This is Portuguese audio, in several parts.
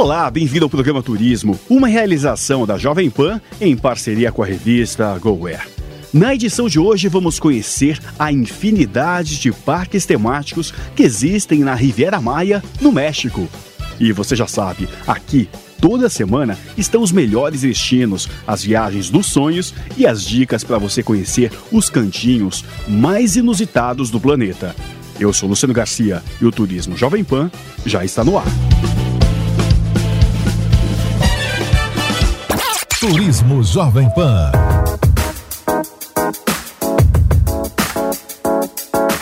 Olá, bem-vindo ao programa Turismo, uma realização da Jovem Pan em parceria com a revista GoWare. Na edição de hoje, vamos conhecer a infinidade de parques temáticos que existem na Riviera Maia, no México. E você já sabe, aqui toda semana estão os melhores destinos, as viagens dos sonhos e as dicas para você conhecer os cantinhos mais inusitados do planeta. Eu sou Luciano Garcia e o Turismo Jovem Pan já está no ar. Turismo Jovem Pan.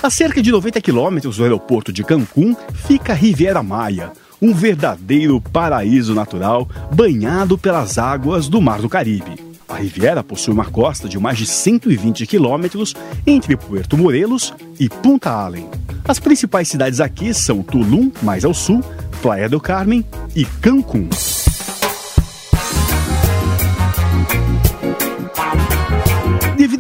A cerca de 90 quilômetros do aeroporto de Cancún fica a Riviera Maia, um verdadeiro paraíso natural banhado pelas águas do Mar do Caribe. A Riviera possui uma costa de mais de 120 quilômetros entre Puerto Morelos e Punta Allen. As principais cidades aqui são Tulum, mais ao sul, Playa del Carmen e Cancún.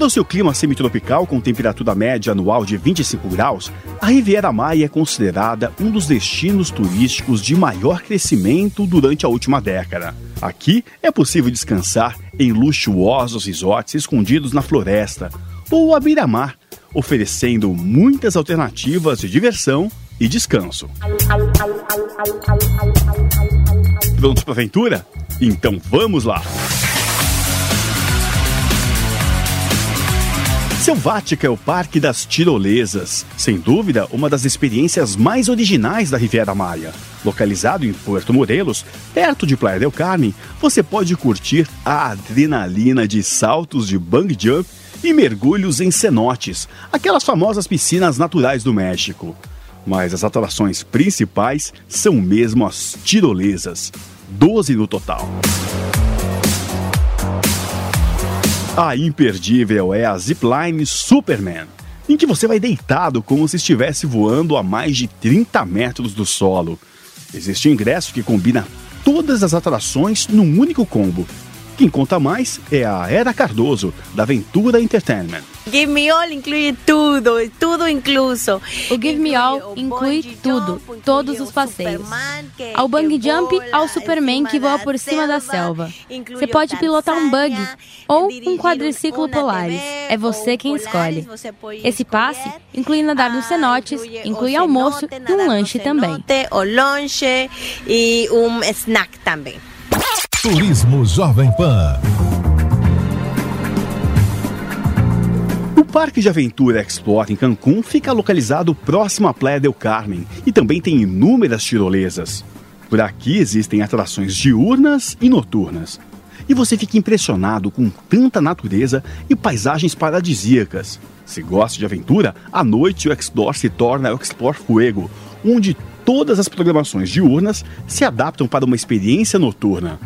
Ao seu clima semitropical com temperatura média anual de 25 graus, a Riviera Maia é considerada um dos destinos turísticos de maior crescimento durante a última década. Aqui é possível descansar em luxuosos resorts escondidos na floresta ou à beira-mar, oferecendo muitas alternativas de diversão e descanso. Prontos para a aventura? Então vamos lá! Selvática é o Parque das Tirolesas, sem dúvida uma das experiências mais originais da Riviera Maia. Localizado em Puerto Morelos, perto de Playa del Carmen, você pode curtir a adrenalina de saltos de bungee jump e mergulhos em cenotes, aquelas famosas piscinas naturais do México. Mas as atrações principais são mesmo as tirolesas, 12 no total. A imperdível é a Zipline Superman, em que você vai deitado como se estivesse voando a mais de 30 metros do solo. Existe um ingresso que combina todas as atrações num único combo. Quem conta mais é a Era Cardoso, da Aventura Entertainment. Give Me All inclui tudo, tudo incluso. O Give Me All inclui tudo, todos os passeios. Ao bungee jump, ao Superman que voa por cima da selva. Você pode pilotar um bug ou um quadriciclo Polaris. É você quem escolhe. Esse passe inclui nadar nos cenotes, inclui almoço e um lanche também. O lanche e um snack também. Turismo Jovem Pan. Parque de Aventura Explore em Cancún fica localizado próximo à Playa del Carmen e também tem inúmeras tirolesas. Por aqui existem atrações diurnas e noturnas. E você fica impressionado com tanta natureza e paisagens paradisíacas. Se gosta de aventura, à noite o Explore se torna o Explore Fuego, onde todas as programações diurnas se adaptam para uma experiência noturna.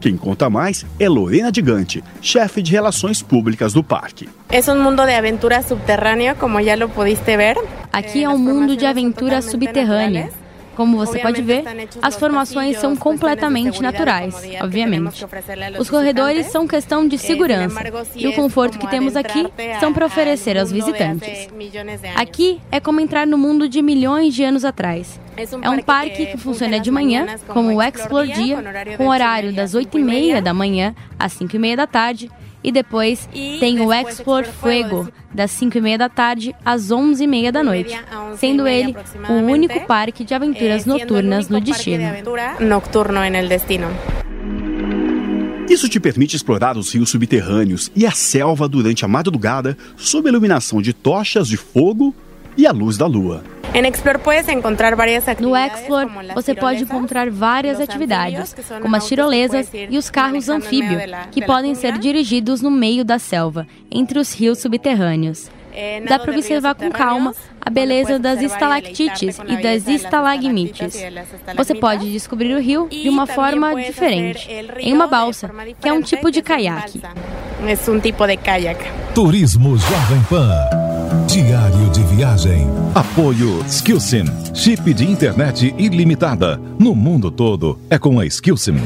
Quem conta mais é Lorena Gigante, chefe de relações públicas do parque. É um mundo de aventura subterrânea, como já lo pudiste ver. Aqui é um mundo de aventura subterrânea. Como você pode ver, as formações são completamente naturais, obviamente. Os corredores são questão de segurança e o conforto que temos aqui são para oferecer aos visitantes. Aqui é como entrar no mundo de milhões de anos atrás. É um parque que funciona de manhã, como o Explore Dia, com horário das 8h30 da manhã às 5h30 da tarde, e depois tem o Explore Fuego, das 5 e meia da tarde às 11 e meia da noite, sendo ele o único parque de aventuras noturnas no destino. Isso te permite explorar os rios subterrâneos e a selva durante a madrugada sob a iluminação de tochas de fogo e a luz da lua. No Explore, você pode encontrar várias atividades, como as tirolesas e os carros anfíbio, que podem ser dirigidos no meio da selva, entre os rios subterrâneos. Dá para observar com calma a beleza das estalactites e das estalagmites. Você pode descobrir o rio de uma forma diferente, em uma balsa, que é um tipo de caiaque. Turismo Jovem Pan. Diário de viagem. Apoio Skillsim. Chip de internet ilimitada. No mundo todo é com a Skillsim.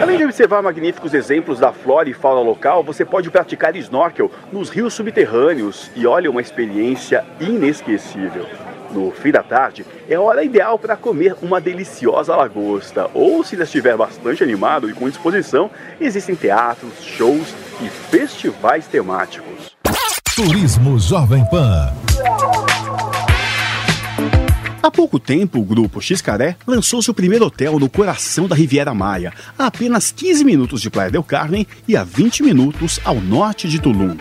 Além de observar magníficos exemplos da flora e fauna local, você pode praticar snorkel nos rios subterrâneos e olha uma experiência inesquecível. No fim da tarde, é a hora ideal para comer uma deliciosa lagosta. Ou, se estiver bastante animado e com disposição, existem teatros, shows e festivais temáticos. Turismo Jovem Pan. Há pouco tempo, o grupo Xcaré lançou seu primeiro hotel no coração da Riviera Maia, a apenas 15 minutos de Playa del Carmen e a 20 minutos ao norte de Tulum.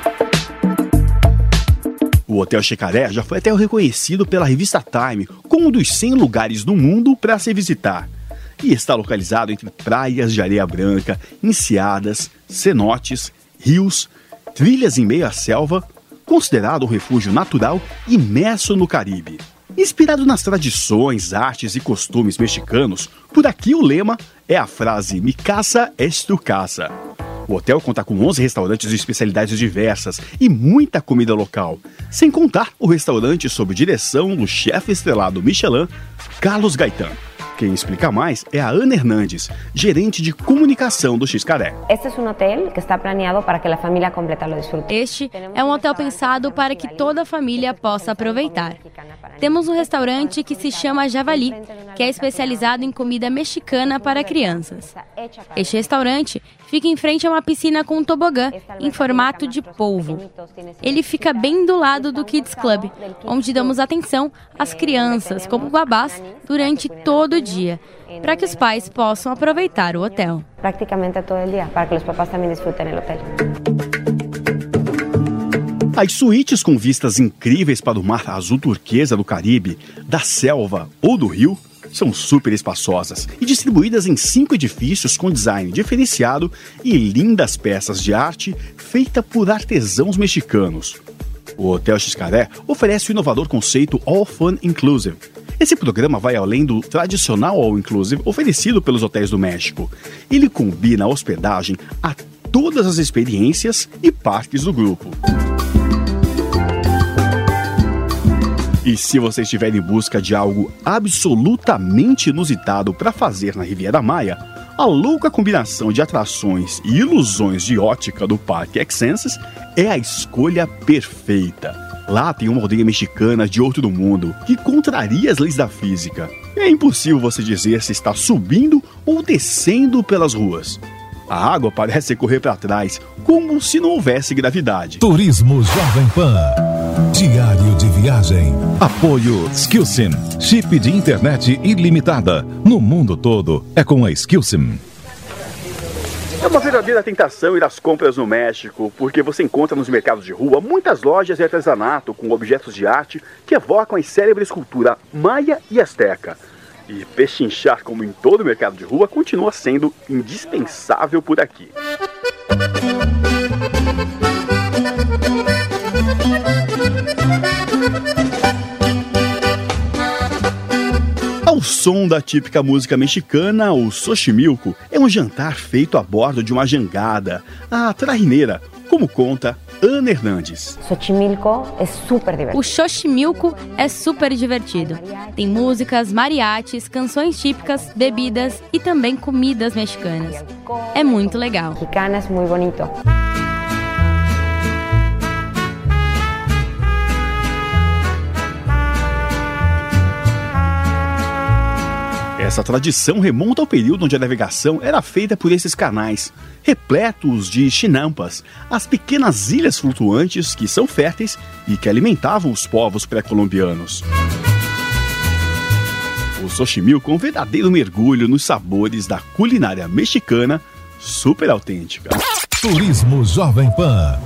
O Hotel Chicaré já foi até reconhecido pela revista Time como um dos 100 lugares do mundo para se visitar. E está localizado entre praias de areia branca, enseadas, cenotes, rios, trilhas em meio à selva, considerado um refúgio natural imerso no Caribe. Inspirado nas tradições, artes e costumes mexicanos, por aqui o lema é a frase Mi casa es tu casa. O hotel conta com 11 restaurantes de especialidades diversas e muita comida local, sem contar o restaurante sob direção do chefe estrelado Michelin, Carlos Gaetan. Quem explica mais é a Ana Hernandes, gerente de comunicação do Xcaré. Este é um hotel que está planeado para que a família completa lo disfrute. Este é um hotel pensado para que toda a família possa aproveitar. Temos um restaurante que se chama Javali, que é especializado em comida mexicana para crianças. Este restaurante fica em frente a uma piscina com um tobogã em formato de polvo. Ele fica bem do lado do Kids Club, onde damos atenção às crianças como babás durante todo o dia, para que os pais possam aproveitar o hotel. Praticamente todo o dia, para que os papás também disfrutem do hotel. As suítes com vistas incríveis para o mar azul turquesa do Caribe, da selva ou do rio são super espaçosas e distribuídas em cinco edifícios com design diferenciado e lindas peças de arte feita por artesãos mexicanos. O Hotel Xcaré oferece o inovador conceito All Fun Inclusive. Esse programa vai além do tradicional All Inclusive oferecido pelos hotéis do México. Ele combina a hospedagem a todas as experiências e parques do grupo. E se você estiver em busca de algo absolutamente inusitado para fazer na Riviera Maia, a louca combinação de atrações e ilusões de ótica do Parque Excenses é a escolha perfeita. Lá tem uma aldeia mexicana de outro mundo que contraria as leis da física. É impossível você dizer se está subindo ou descendo pelas ruas. A água parece correr para trás, como se não houvesse gravidade. Turismo Jovem Pan. Viagem. Apoio Skillsim. Chip de internet ilimitada. No mundo todo é com a Skillsim. É uma verdadeira tentação ir às compras no México, porque você encontra nos mercados de rua muitas lojas de artesanato com objetos de arte que evocam a célebre escultura maia e asteca. E pechinchar, como em todo mercado de rua, continua sendo indispensável por aqui. Ao som da típica música mexicana, o Xochimilco é um jantar feito a bordo de uma jangada, a trajineira, como conta Ana Hernandes. Xochimilco é super divertido. O Xochimilco é super divertido. Tem músicas, mariachis, canções típicas, bebidas e também comidas mexicanas. É muito legal. Mexicanas, muito bonito. Essa tradição remonta ao período onde a navegação era feita por esses canais, repletos de chinampas, as pequenas ilhas flutuantes que são férteis e que alimentavam os povos pré-colombianos. O Xochimilco é um verdadeiro mergulho nos sabores da culinária mexicana super autêntica. Turismo Jovem Pan.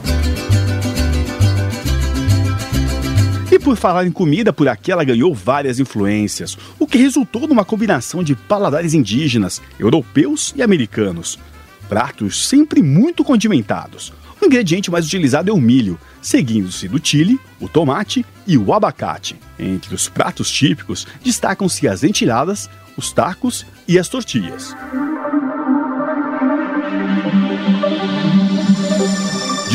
E por falar em comida, por aqui ela ganhou várias influências, o que resultou numa combinação de paladares indígenas, europeus e americanos. Pratos sempre muito condimentados. O ingrediente mais utilizado é o milho, seguindo-se do chile, o tomate e o abacate. Entre os pratos típicos destacam-se as entilhadas, os tacos e as tortilhas.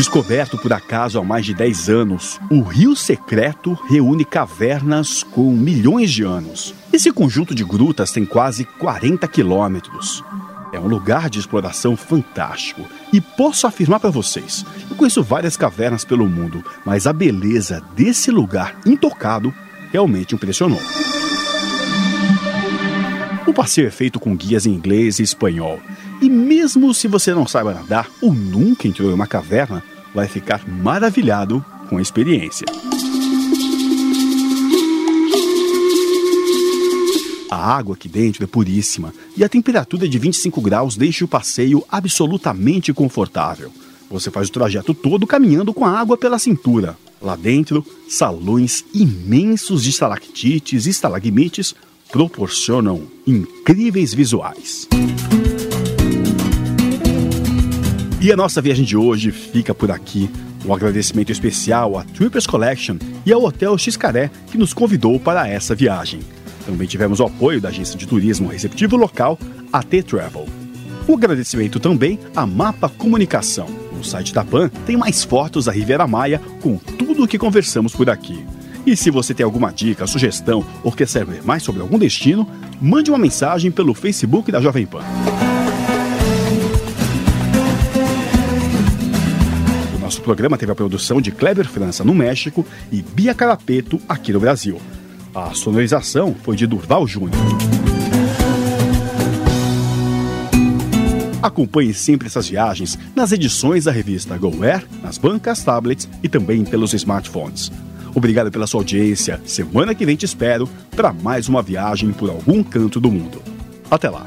Descoberto por acaso há mais de 10 anos, o Rio Secreto reúne cavernas com milhões de anos. Esse conjunto de grutas tem quase 40 quilômetros. É um lugar de exploração fantástico e posso afirmar para vocês: eu conheço várias cavernas pelo mundo, mas a beleza desse lugar intocado realmente impressionou. O passeio é feito com guias em inglês e espanhol. E mesmo se você não saiba nadar ou nunca entrou em uma caverna, vai ficar maravilhado com a experiência. A água aqui dentro é puríssima e a temperatura de 25 graus deixa o passeio absolutamente confortável. Você faz o trajeto todo caminhando com a água pela cintura. Lá dentro, salões imensos de estalactites e estalagmites proporcionam incríveis visuais. E a nossa viagem de hoje fica por aqui. Um agradecimento especial à Trippers Collection e ao Hotel Xcaré que nos convidou para essa viagem. Também tivemos o apoio da agência de turismo receptivo local, AT Travel. Um agradecimento também à Mapa Comunicação. No site da PAN tem mais fotos da Riviera Maia com tudo o que conversamos por aqui. E se você tem alguma dica, sugestão ou quer saber mais sobre algum destino, mande uma mensagem pelo Facebook da Jovem Pan. Nosso programa teve a produção de Kleber França no México e Bia Carapeto aqui no Brasil. A sonorização foi de Durval Júnior. Acompanhe sempre essas viagens nas edições da revista GoAir, nas bancas, tablets e também pelos smartphones. Obrigado pela sua audiência. Semana que vem te espero para mais uma viagem por algum canto do mundo. Até lá.